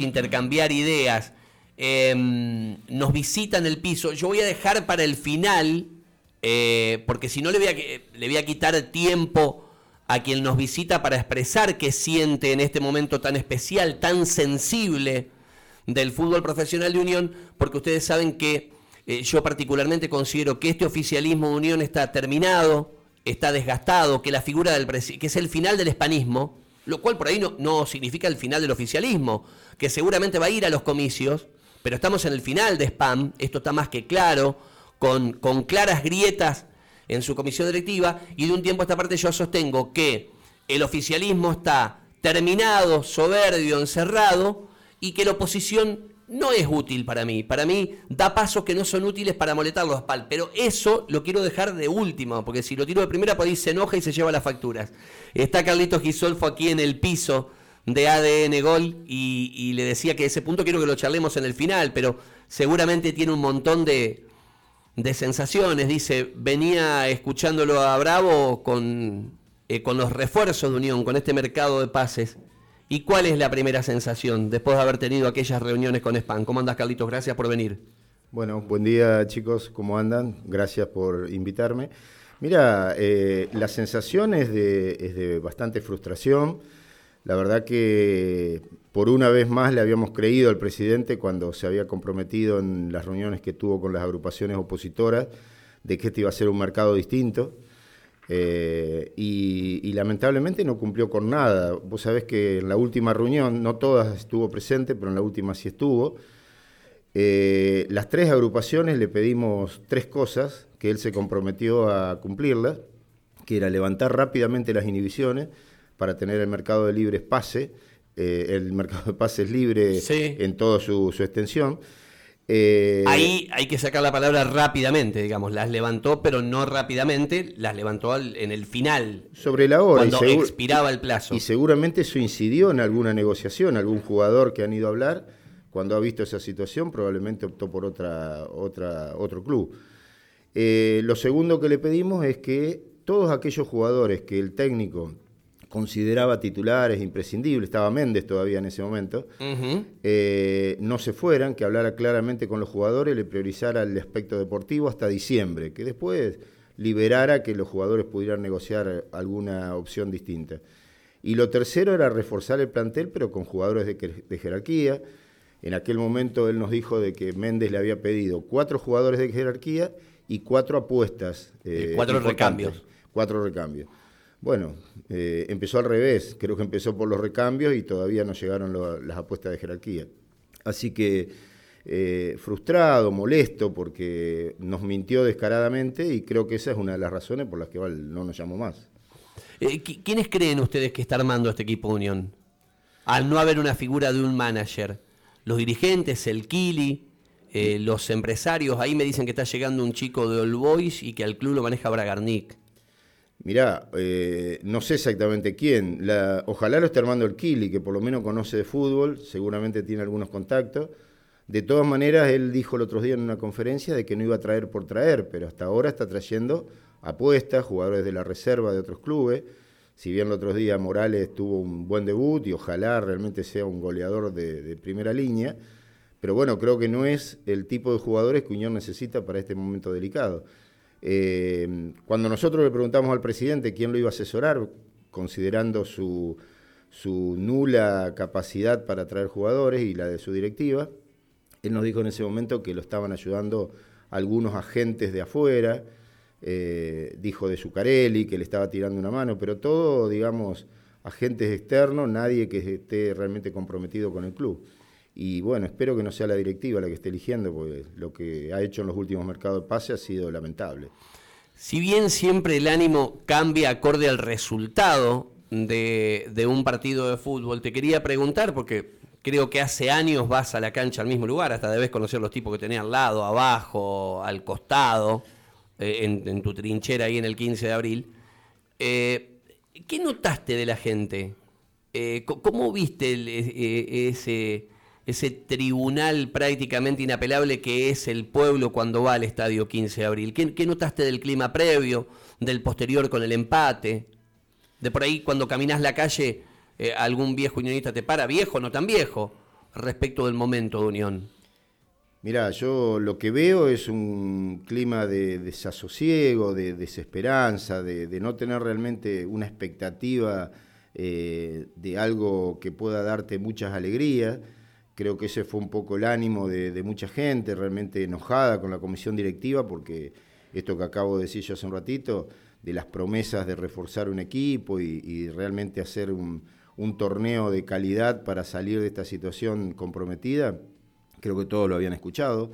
intercambiar ideas. Em, nos visitan el piso. Yo voy a dejar para el final, eh, porque si no le voy, a, le voy a quitar tiempo a quien nos visita para expresar qué siente en este momento tan especial, tan sensible del fútbol profesional de Unión, porque ustedes saben que eh, yo particularmente considero que este oficialismo de Unión está terminado, está desgastado, que la figura del que es el final del hispanismo, lo cual por ahí no, no significa el final del oficialismo, que seguramente va a ir a los comicios, pero estamos en el final de spam, esto está más que claro, con, con claras grietas en su comisión directiva, y de un tiempo a esta parte yo sostengo que el oficialismo está terminado, soberbio, encerrado, y que la oposición no es útil para mí. Para mí da pasos que no son útiles para molestar los PAL. Pero eso lo quiero dejar de último, porque si lo tiro de primera, por ahí se enoja y se lleva las facturas. Está Carlitos Gisolfo aquí en el piso de ADN Gol y, le decía que ese punto quiero que lo charlemos en el final, pero seguramente tiene un montón de, de sensaciones. Dice, venía escuchándolo a Bravo con, eh, con los refuerzos de Unión, con este mercado de pases. ¿Y cuál es la primera sensación después de haber tenido aquellas reuniones con SPAN? ¿Cómo andas, Carlitos? Gracias por venir. Bueno, buen día, chicos. ¿Cómo andan? Gracias por invitarme. Mira, eh, la sensación es de, bastante frustración. La verdad que por una vez más le habíamos creído al presidente cuando se había comprometido en las reuniones que tuvo con las agrupaciones opositoras de que este iba a ser un mercado distinto. Eh, y, lamentablemente no cumplió con nada. Vos sabés que en la última reunión, no todas estuvo presente, pero en la última sí estuvo. Eh, las tres agrupaciones le pedimos tres cosas que él se comprometió a cumplirlas, que era levantar rápidamente las inhibiciones para tener el mercado de libres pase, eh, el mercado de pases libre en toda su extensión eh, Ahí hay que sacar la palabra rápidamente, digamos, las levantó, pero no rápidamente, las levantó en el final. Sobre la hora. Cuando expiraba el plazo. Y seguramente eso incidió en alguna negociación, algún jugador que han ido a hablar, cuando ha visto esa situación, probablemente optó por otra, otra, otro club. Eh, lo segundo que le pedimos es que todos aquellos jugadores que el técnico consideraba titulares imprescindibles, estaba Méndez todavía en ese momento, eh, no se fueran, que hablara claramente con los jugadores, le priorizara el aspecto deportivo hasta diciembre, que después liberara que los jugadores pudieran negociar alguna opción distinta. Y lo tercero era reforzar el plantel, pero con jugadores de, jerarquía. En aquel momento él nos dijo de que Méndez le había pedido cuatro jugadores de jerarquía y cuatro apuestas. Eh, cuatro recambios. Cuatro recambios. Bueno, eh, empezó al revés, creo que empezó por los recambios y todavía no llegaron las apuestas de jerarquía. Así que eh, frustrado, molesto, porque nos mintió descaradamente y creo que esa es una de las razones por las que no nos llamó más. Eh, ¿Quiénes creen ustedes que está armando este equipo Unión? Al no haber una figura de un manager. Los dirigentes, el Kili, los empresarios, ahí me dicen que está llegando un chico de All Boys y que al club lo maneja Bragarnik. Mirá, eh, no sé exactamente quién. ojalá lo esté armando el Kili, que por lo menos conoce de fútbol, seguramente tiene algunos contactos. De todas maneras, él dijo el otro día en una conferencia de que no iba a traer por traer, pero hasta ahora está trayendo apuestas, jugadores de la reserva de otros clubes. Si bien el otro día Morales tuvo un buen debut y ojalá realmente sea un goleador de, primera línea, pero bueno, creo que no es el tipo de jugadores que Unión necesita para este momento delicado. Eh, cuando nosotros le preguntamos al presidente quién lo iba a asesorar, considerando su, nula capacidad para traer jugadores y la de su directiva, él nos dijo en ese momento que lo estaban ayudando algunos agentes de afuera, eh, dijo de Zucarelli, que le estaba tirando una mano, pero todo, digamos, agentes externos, nadie que esté realmente comprometido con el club. Y bueno, espero que no sea la directiva la que esté eligiendo, porque lo que ha hecho en los últimos mercados de pase ha sido lamentable. Si bien siempre el ánimo cambia acorde al resultado de, un partido de fútbol, te quería preguntar, porque creo que hace años vas a la cancha al mismo lugar, hasta debes conocer los tipos que tenés al lado, abajo, al costado, eh, en, tu trinchera ahí en el 15 de abril. Eh, ¿Qué notaste de la gente? Eh, ¿Cómo viste ese ese tribunal prácticamente inapelable que es el pueblo cuando va al estadio 15 de abril. ¿Qué, notaste del clima previo, del posterior con el empate? De por ahí cuando caminas la calle, eh, algún viejo unionista te para, viejo, no tan viejo, respecto del momento de Unión? Mirá, yo lo que veo es un clima de desasosiego, de desesperanza, de, no tener realmente una expectativa eh, de algo que pueda darte muchas alegrías. Creo que ese fue un poco el ánimo de, mucha gente, realmente enojada con la comisión directiva, porque esto que acabo de decir yo hace un ratito, de las promesas de reforzar un equipo y, realmente hacer un, torneo de calidad para salir de esta situación comprometida, creo que todos lo habían escuchado.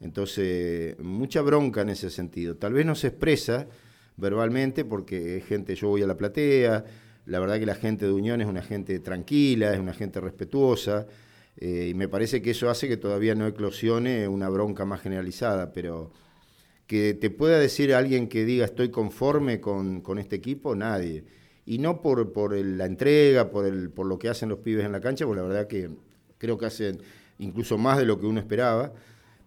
Entonces, mucha bronca en ese sentido. Tal vez no se expresa verbalmente porque es gente, yo voy a la platea, la verdad que la gente de Unión es una gente tranquila, es una gente respetuosa, eh, y me parece que eso hace que todavía no eclosione una bronca más generalizada, pero que te pueda decir alguien que diga estoy conforme con, este equipo, nadie. Y no por, por la entrega, por, el, por lo que hacen los pibes en la cancha, porque la verdad que creo que hacen incluso más de lo que uno esperaba,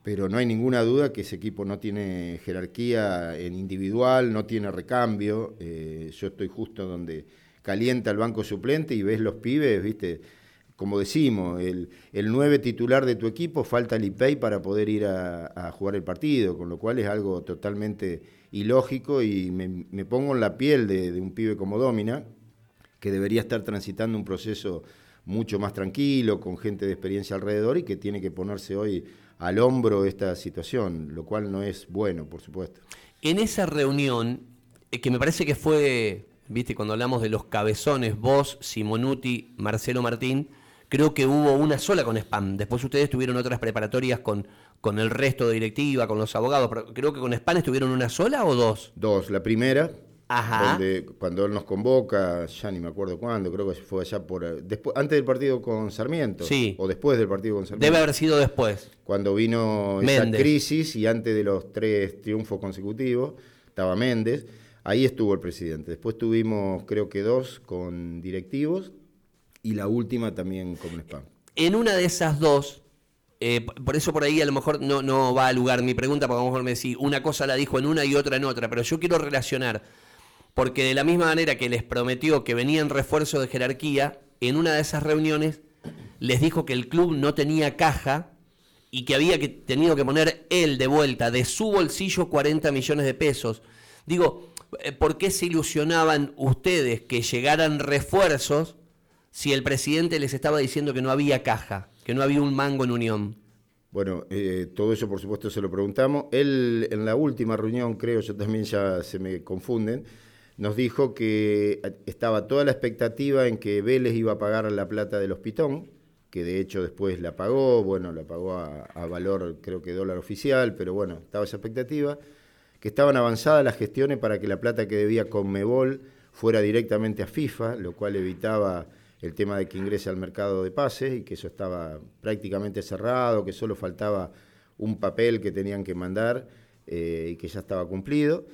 pero no hay ninguna duda que ese equipo no tiene jerarquía en individual, no tiene recambio. Eh, yo estoy justo donde calienta el banco suplente y ves los pibes, viste como decimos, el, el 9 titular de tu equipo falta el IPEI para poder ir a, jugar el partido, con lo cual es algo totalmente ilógico y me, pongo en la piel de, un pibe como Domina, que debería estar transitando un proceso mucho más tranquilo, con gente de experiencia alrededor y que tiene que ponerse hoy al hombro esta situación, lo cual no es bueno, por supuesto. En esa reunión, eh, que me parece que fue, viste, cuando hablamos de los cabezones, vos, Simonuti, Marcelo Martín, Creo que hubo una sola con spam. Después ustedes tuvieron otras preparatorias con, con el resto de directiva, con los abogados. Pero creo que con spam estuvieron una sola o dos. Dos. La primera, Donde, cuando él nos convoca, ya ni me acuerdo cuándo, creo que fue allá por después, antes del partido con Sarmiento, sí. o después del partido con Sarmiento. Debe haber sido después. Cuando vino esa crisis y antes de los tres triunfos consecutivos, estaba Méndez, ahí estuvo el presidente. Después tuvimos, creo que dos con directivos y la última también como spam. En una de esas dos, eh, por eso por ahí a lo mejor no, no va a lugar mi pregunta, porque a lo mejor me decís, una cosa la dijo en una y otra en otra, pero yo quiero relacionar, porque de la misma manera que les prometió que venía en refuerzo de jerarquía, en una de esas reuniones les dijo que el club no tenía caja y que había que, tenido que poner él de vuelta de su bolsillo 40 millones de pesos. Digo, eh, ¿por qué se ilusionaban ustedes que llegaran refuerzos si el presidente les estaba diciendo que no había caja, que no había un mango en unión? Bueno, eh, todo eso por supuesto se lo preguntamos. Él en la última reunión, creo, yo también ya se me confunden, nos dijo que estaba toda la expectativa en que Vélez iba a pagar la plata del hospitón, que de hecho después la pagó, bueno, la pagó a, a valor creo que dólar oficial, pero bueno, estaba esa expectativa, que estaban avanzadas las gestiones para que la plata que debía Conmebol fuera directamente a FIFA, lo cual evitaba el tema de que ingrese al mercado de pases y que eso estaba prácticamente cerrado, que solo faltaba un papel que tenían que mandar eh, y que ya estaba cumplido.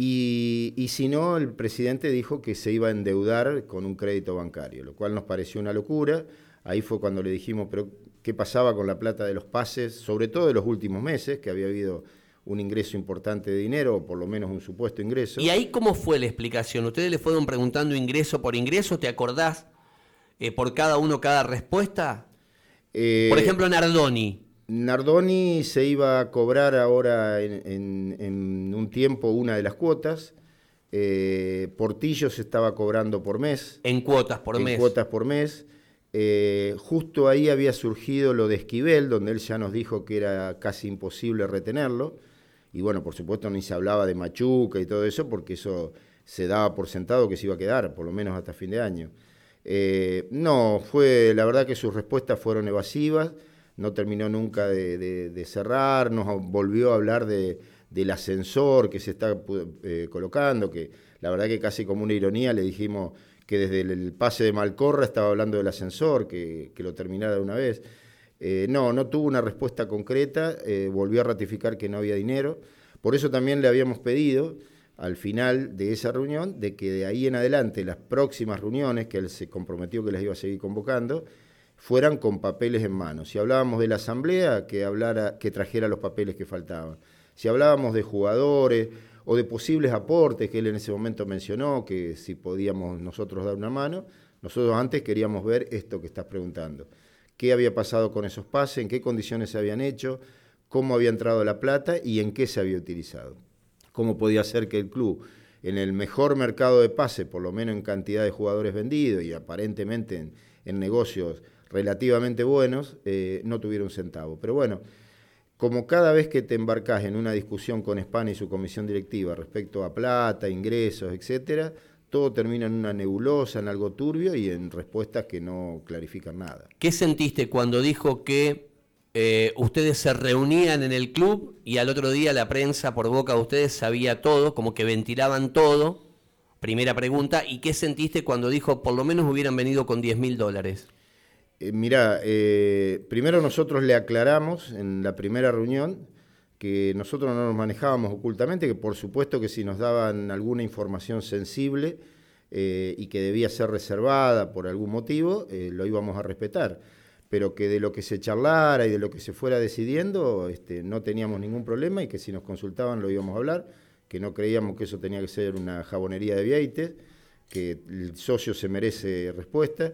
Y, si no, el presidente dijo que se iba a endeudar con un crédito bancario, lo cual nos pareció una locura. Ahí fue cuando le dijimos, pero ¿qué pasaba con la plata de los pases, sobre todo de los últimos meses, que había habido un ingreso importante de dinero, o por lo menos un supuesto ingreso. ¿Y ahí cómo fue la explicación? ¿Ustedes le fueron preguntando ingreso por ingreso? ¿Te acordás eh, por cada uno cada respuesta? Eh, por ejemplo, Nardoni. Nardoni se iba a cobrar ahora en, un tiempo una de las cuotas. Eh, Portillo se estaba cobrando por mes. En cuotas por mes. En cuotas por mes. justo ahí había surgido lo de Esquivel, donde él ya nos dijo que era casi imposible retenerlo. Y bueno, por supuesto ni se hablaba de Machuca y todo eso, porque eso se daba por sentado que se iba a quedar, por lo menos hasta fin de año. Eh, no, fue la verdad que sus respuestas fueron evasivas, no terminó nunca de, cerrar, nos volvió a hablar del ascensor que se está eh, colocando, que la verdad que casi como una ironía le dijimos que desde el, pase de Malcorra estaba hablando del ascensor, que, lo terminara de una vez. Eh, no, no tuvo una respuesta concreta, volvió a ratificar que no había dinero, por eso también le habíamos pedido al final de esa reunión de que de ahí en adelante las próximas reuniones, que él se comprometió que las iba a seguir convocando, fueran con papeles en mano. Si hablábamos de la asamblea, que, hablara, que trajera los papeles que faltaban. Si hablábamos de jugadores o de posibles aportes que él en ese momento mencionó, que si podíamos nosotros dar una mano, nosotros antes queríamos ver esto que estás preguntando. qué había pasado con esos pases, en qué condiciones se habían hecho, cómo había entrado la plata y en qué se había utilizado. Cómo podía ser que el club, en el mejor mercado de pase, por lo menos en cantidad de jugadores vendidos y aparentemente en, negocios relativamente buenos, eh, no tuviera un centavo. Pero bueno, como cada vez que te embarcas en una discusión con España y su comisión directiva respecto a plata, ingresos, etcétera, todo termina en una nebulosa, en algo turbio y en respuestas que no clarifican nada. ¿Qué sentiste cuando dijo que eh, ustedes se reunían en el club y al otro día la prensa por boca de ustedes sabía todo, como que ventilaban todo? Primera pregunta. ¿Y qué sentiste cuando dijo por lo menos hubieran venido con 10 mil dólares? Eh, mirá, eh, primero nosotros le aclaramos en la primera reunión que nosotros no nos manejábamos ocultamente, que por supuesto que si nos daban alguna información sensible eh, y que debía ser reservada por algún motivo, lo íbamos a respetar, pero que de lo que se charlara y de lo que se fuera decidiendo este, no teníamos ningún problema y que si nos consultaban lo íbamos a hablar, que no creíamos que eso tenía que ser una jabonería de vieites, que el socio se merece respuesta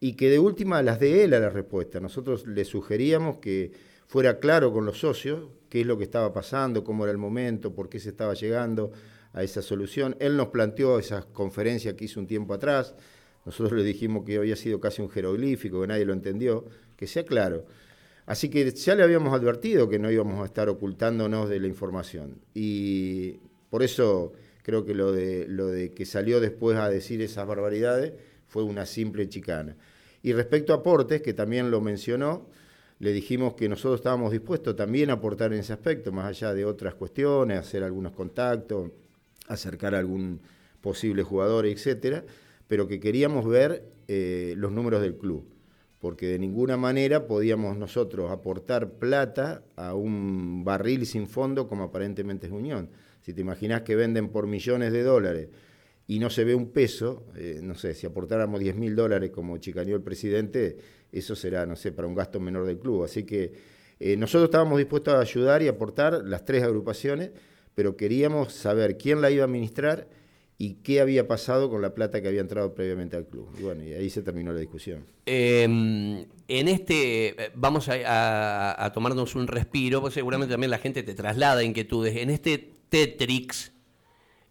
y que de última las de él a la respuesta. Nosotros le sugeríamos que fuera claro con los socios qué es lo que estaba pasando, cómo era el momento, por qué se estaba llegando a esa solución. Él nos planteó esa conferencia que hizo un tiempo atrás, nosotros le dijimos que había sido casi un jeroglífico, que nadie lo entendió, que sea claro. Así que ya le habíamos advertido que no íbamos a estar ocultándonos de la información. Y por eso creo que lo de, lo de que salió después a decir esas barbaridades fue una simple chicana. Y respecto a aportes, que también lo mencionó, le dijimos que nosotros estábamos dispuestos también a aportar en ese aspecto, más allá de otras cuestiones, hacer algunos contactos, acercar a algún posible jugador, etcétera, pero que queríamos ver eh, los números del club, porque de ninguna manera podíamos nosotros aportar plata a un barril sin fondo como aparentemente es Unión. Si te imaginas que venden por millones de dólares y no se ve un peso, eh, no sé, si aportáramos 10 mil dólares como chicaneó el presidente, eso será, no sé, para un gasto menor del club. Así que eh, nosotros estábamos dispuestos a ayudar y aportar las tres agrupaciones, pero queríamos saber quién la iba a administrar y qué había pasado con la plata que había entrado previamente al club. Y bueno, y ahí se terminó la discusión. Em, en este, eh, vamos a, tomarnos un respiro, porque seguramente también la gente te traslada inquietudes. En este Tetrix,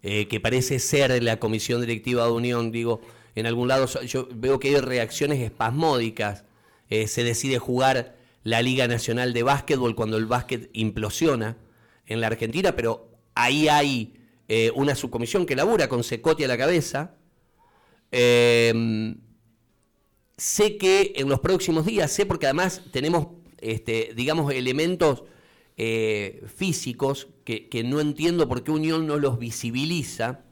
eh, que parece ser la comisión directiva de Unión, digo, en algún lado yo veo que hay reacciones espasmódicas. Eh, se decide jugar la Liga Nacional de Básquetbol cuando el básquet implosiona en la Argentina, pero ahí hay eh, una subcomisión que labura con Secotti a la cabeza. sé que en los próximos días, sé porque además tenemos, este, digamos, elementos eh, físicos que, no entiendo por qué Unión no los visibiliza,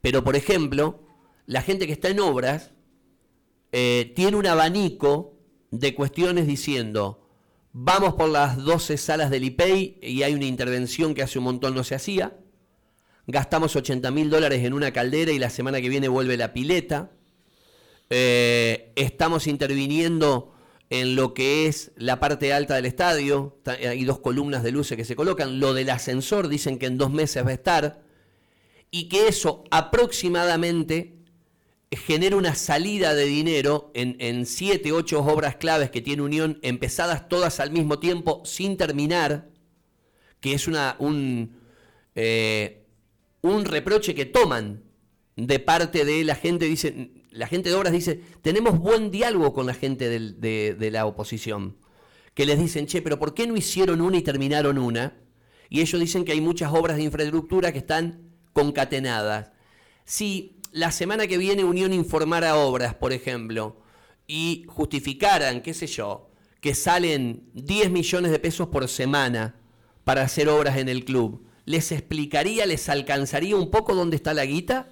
pero por ejemplo, la gente que está en obras eh, tiene un abanico de cuestiones diciendo, vamos por las 12 salas del IPEI y hay una intervención que hace un montón no se hacía, gastamos 80 mil dólares en una caldera y la semana que viene vuelve la pileta, eh, estamos interviniendo en lo que es la parte alta del estadio, hay dos columnas de luces que se colocan, lo del ascensor dicen que en dos meses va a estar, y que eso aproximadamente genera una salida de dinero en, en siete, ocho obras claves que tiene Unión, empezadas todas al mismo tiempo, sin terminar, que es una, un, eh, un reproche que toman de parte de la gente, dicen, la gente de obras dice, tenemos buen diálogo con la gente de, la oposición, que les dicen, che, pero ¿por qué no hicieron una y terminaron una? Y ellos dicen que hay muchas obras de infraestructura que están concatenadas. Si la semana que viene Unión informara obras, por ejemplo, y justificaran, qué sé yo, que salen 10 millones de pesos por semana para hacer obras en el club, ¿les explicaría, les alcanzaría un poco dónde está la guita?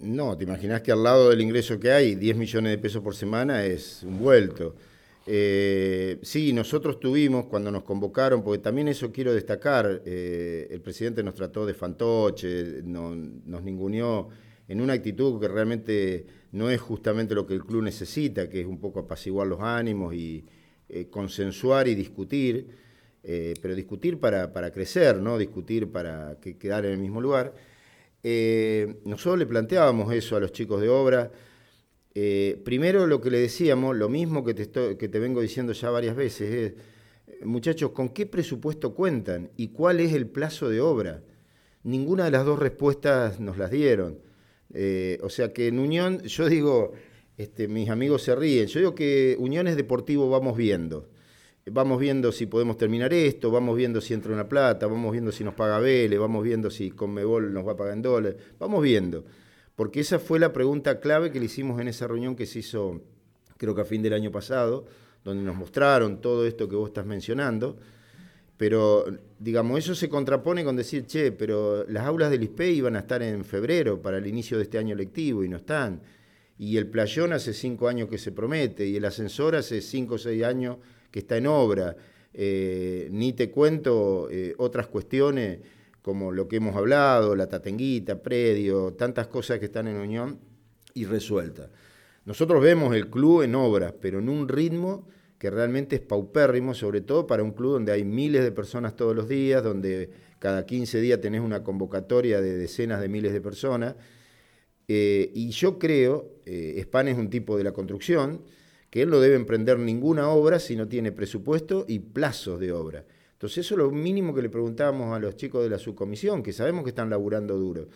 No, te imaginas que al lado del ingreso que hay, 10 millones de pesos por semana es un vuelto. Eh, sí, nosotros tuvimos cuando nos convocaron, porque también eso quiero destacar, eh, el presidente nos trató de fantoche, nos ninguneó en una actitud que realmente no es justamente lo que el club necesita, que es un poco apaciguar los ánimos y eh, consensuar y discutir, pero discutir para, para, crecer, no discutir para que, quedar en el mismo lugar. Eh, nosotros le planteábamos eso a los chicos de obra. Eh, primero lo que le decíamos, lo mismo que te, que te vengo diciendo ya varias veces, es, muchachos, ¿con qué presupuesto cuentan y cuál es el plazo de obra? Ninguna de las dos respuestas nos las dieron. Eh, o sea que en Unión, yo digo, este, mis amigos se ríen, yo digo que Unión es deportivo, vamos viendo. Vamos viendo si podemos terminar esto, vamos viendo si entra una plata, vamos viendo si nos paga Vélez, vamos viendo si Conmebol nos va a pagar en dólares, vamos viendo porque esa fue la pregunta clave que le hicimos en esa reunión que se hizo, creo que a fin del año pasado, donde nos mostraron todo esto que vos estás mencionando. Pero, digamos, eso se contrapone con decir, che, pero las aulas del ISPE iban a estar en febrero para el inicio de este año lectivo y no están. Y el playón hace cinco años que se promete, y el ascensor hace cinco o seis años que está en obra. Eh, ni te cuento eh, otras cuestiones como lo que hemos hablado, la tatenguita, predio, tantas cosas que están en unión y resueltas. Nosotros vemos el club en obras, pero en un ritmo que realmente es paupérrimo, sobre todo para un club donde hay miles de personas todos los días, donde cada 15 días tenés una convocatoria de decenas de miles de personas. Eh, y yo creo, eh, Span es un tipo de la construcción, que él no debe emprender ninguna obra si no tiene presupuesto y plazos de obra. Entonces eso es lo mínimo que le preguntábamos a los chicos de la subcomisión, que sabemos que están laburando duro.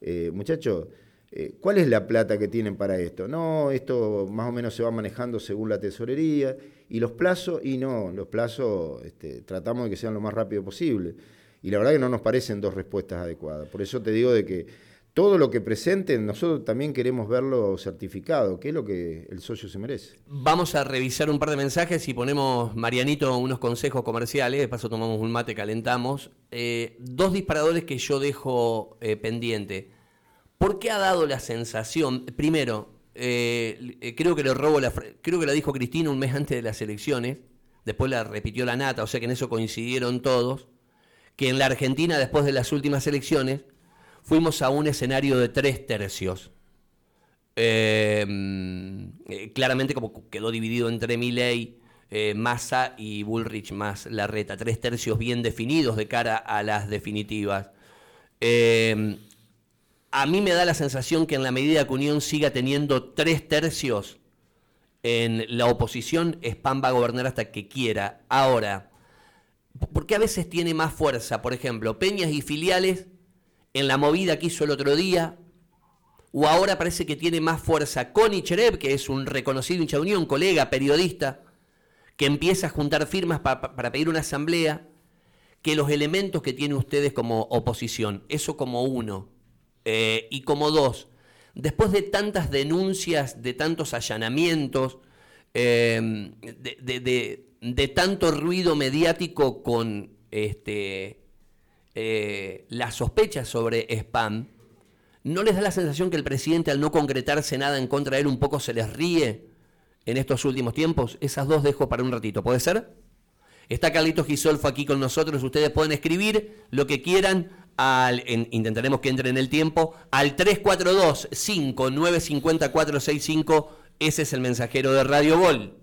Eh, muchachos, eh, ¿cuál es la plata que tienen para esto? No, esto más o menos se va manejando según la tesorería. ¿Y los plazos? Y no, los plazos este, tratamos de que sean lo más rápido posible. Y la verdad que no nos parecen dos respuestas adecuadas. Por eso te digo de que todo lo que presenten, nosotros también queremos verlo certificado, que es lo que el socio se merece. Vamos a revisar un par de mensajes y ponemos, Marianito, unos consejos comerciales, de paso tomamos un mate, calentamos. Eh, dos disparadores que yo dejo eh, pendiente. ¿Por qué ha dado la sensación, primero, eh, creo que le robo la, creo que la dijo Cristina un mes antes de las elecciones, después la repitió la nata, o sea que en eso coincidieron todos, que en la Argentina después de las últimas elecciones fuimos a un escenario de tres tercios. Em, eh, claramente como quedó dividido entre Milley, eh, Massa y Bullrich más Larreta, tres tercios bien definidos de cara a las definitivas. Em, a mí me da la sensación que en la medida que Unión siga teniendo tres tercios en la oposición, Spam va a gobernar hasta que quiera. Ahora, porque a veces tiene más fuerza, por ejemplo, Peñas y filiales en la movida que hizo el otro día, o ahora parece que tiene más fuerza Connie Chereb, que es un reconocido hincha de unión, colega, periodista, que empieza a juntar firmas para pedir una asamblea, que los elementos que tienen ustedes como oposición, eso como uno, eh, y como dos, después de tantas denuncias, de tantos allanamientos, eh, de, tanto ruido mediático con este, eh, las sospechas sobre spam, ¿no les da la sensación que el presidente al no concretarse nada en contra de él un poco se les ríe en estos últimos tiempos? Esas dos dejo para un ratito, ¿puede ser? Está Carlitos Gisolfo aquí con nosotros, ustedes pueden escribir lo que quieran, intentaremos que entre en el tiempo, al 342 5950 465 ese es el mensajero de Radio Gol.